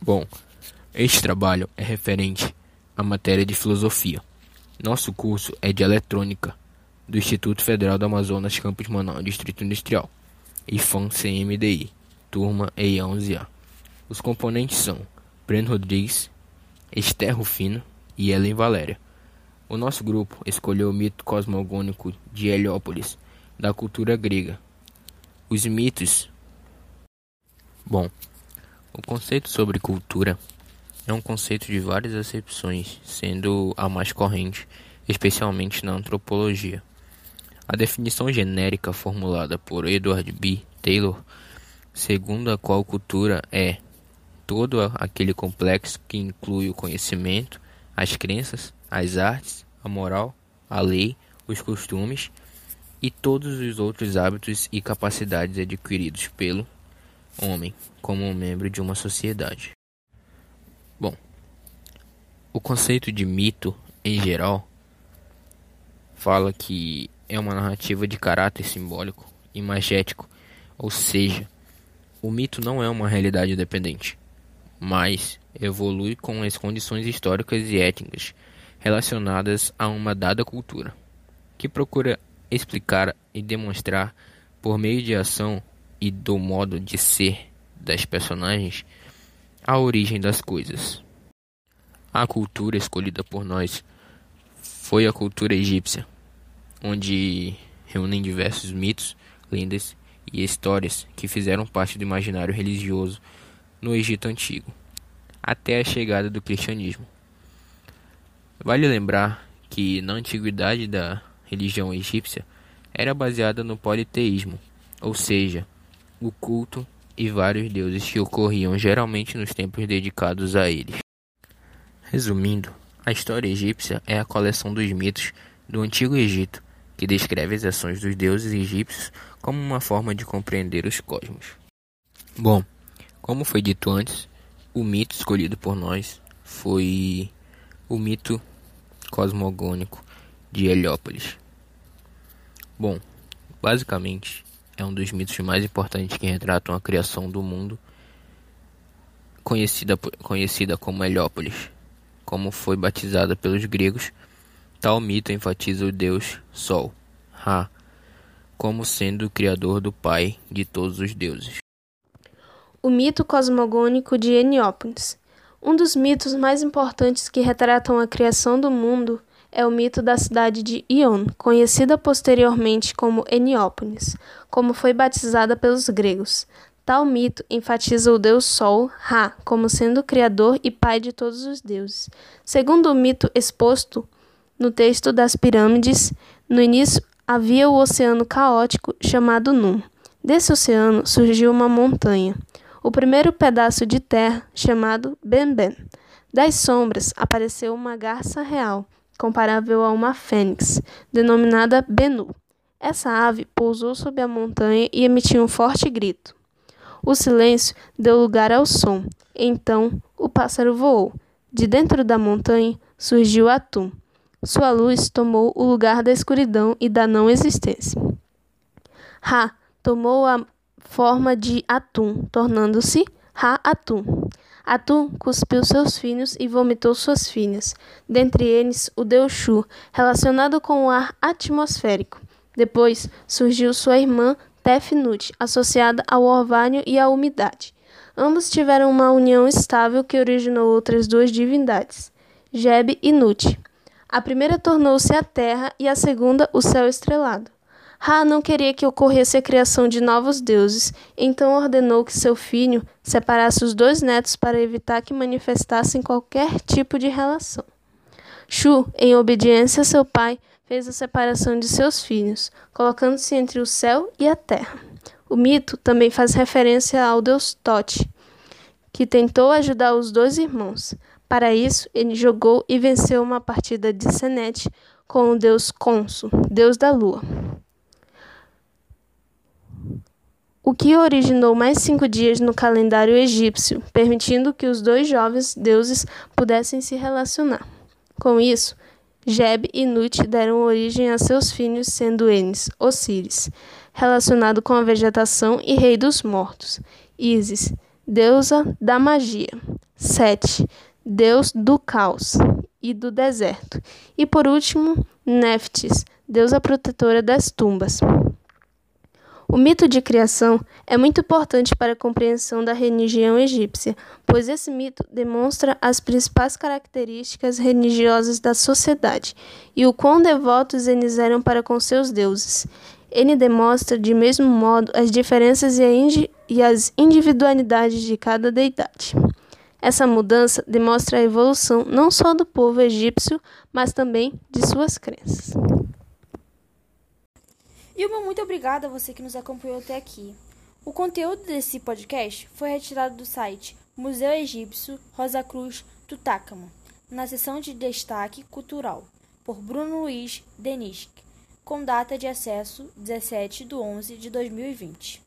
Bom, este trabalho é referente à matéria de filosofia. Nosso curso é de eletrônica do Instituto Federal do Amazonas, Campus Manaus, Distrito Industrial, IFAM CMDI, turma E11A. Os componentes são Breno Rodrigues, Esther Rufino e Ellen Valéria. O nosso grupo escolheu o mito cosmogônico de Heliópolis, da cultura grega. Os mitos. Bom, o conceito sobre cultura é um conceito de várias acepções, sendo a mais corrente, especialmente na antropologia. A definição genérica formulada por Edward B. Taylor, segundo a qual cultura é todo aquele complexo que inclui o conhecimento, as crenças, as artes, a moral, a lei, os costumes e todos os outros hábitos e capacidades adquiridos pelo homem como um membro de uma sociedade. Bom, o conceito de mito, em geral, fala que é uma narrativa de caráter simbólico, imagético, ou seja, o mito não é uma realidade independente, mas evolui com as condições históricas e étnicas relacionadas a uma dada cultura, que procura explicar e demonstrar por meio de ação e do modo de ser das personagens a origem das coisas. A cultura escolhida por nós foi a cultura egípcia, onde reúnem diversos mitos, lendas e histórias que fizeram parte do imaginário religioso no Egito Antigo, até a chegada do cristianismo. Vale lembrar que na antiguidade da religião egípcia era baseada no politeísmo, ou seja, o culto e vários deuses que ocorriam geralmente nos templos dedicados a eles. Resumindo, a história egípcia é a coleção dos mitos do Antigo Egito, que descreve as ações dos deuses egípcios como uma forma de compreender os cosmos. Bom, como foi dito antes, o mito escolhido por nós foi o mito cosmogônico de Heliópolis. Bom, basicamente, é um dos mitos mais importantes que retratam a criação do mundo, conhecida, conhecida como Heliópolis. Como foi batizada pelos gregos, tal mito enfatiza o deus Sol, Ra, como sendo o criador do pai de todos os deuses. O mito cosmogônico de Heliópolis. Um dos mitos mais importantes que retratam a criação do mundo é o mito da cidade de Ion, conhecida posteriormente como Eniópolis, como foi batizada pelos gregos. Tal mito enfatiza o deus Sol, Ra, como sendo o criador e pai de todos os deuses. Segundo o mito exposto no texto das pirâmides, no início havia o oceano caótico chamado Num. Desse oceano surgiu uma montanha, o primeiro pedaço de terra chamado Benben. Das sombras apareceu uma garça real, comparável a uma fênix, denominada Benu. Essa ave pousou sobre a montanha e emitiu um forte grito. O silêncio deu lugar ao som. Então o pássaro voou. De dentro da montanha surgiu Atum. Sua luz tomou o lugar da escuridão e da não existência. Ra tomou a forma de Atum, tornando-se Ra-Atum. Atum cuspiu seus filhos e vomitou suas filhas, dentre eles o deus Shu, relacionado com o ar atmosférico. Depois surgiu sua irmã Tefnut, associada ao orvalho e à umidade. Ambos tiveram uma união estável que originou outras duas divindades, Jeb e Nut. A primeira tornou-se a terra e a segunda o céu estrelado. Ra não queria que ocorresse a criação de novos deuses, então ordenou que seu filho separasse os dois netos para evitar que manifestassem qualquer tipo de relação. Shu, em obediência a seu pai, fez a separação de seus filhos, colocando-se entre o céu e a terra. O mito também faz referência ao deus Tote, que tentou ajudar os dois irmãos. Para isso, ele jogou e venceu uma partida de Senet com o deus Conso, deus da lua. O que originou mais cinco dias no calendário egípcio, permitindo que os dois jovens deuses pudessem se relacionar. Com isso, Jeb e Nut deram origem a seus filhos, sendo eles Osíris, relacionado com a vegetação e rei dos mortos. Isis, deusa da magia. Sete, deus do caos e do deserto. E por último, Neftis, deusa protetora das tumbas. O mito de criação é muito importante para a compreensão da religião egípcia, pois esse mito demonstra as principais características religiosas da sociedade e o quão devotos eles eram para com seus deuses. Ele demonstra, de mesmo modo, as diferenças e as individualidades de cada deidade. Essa mudança demonstra a evolução não só do povo egípcio, mas também de suas crenças. Ilma, muito obrigada a você que nos acompanhou até aqui. O conteúdo desse podcast foi retirado do site Museu Egípcio Rosa Cruz Tutankhamon, na seção de destaque cultural, por Bruno Luiz Denisch, com data de acesso 17 de 11 de 2020.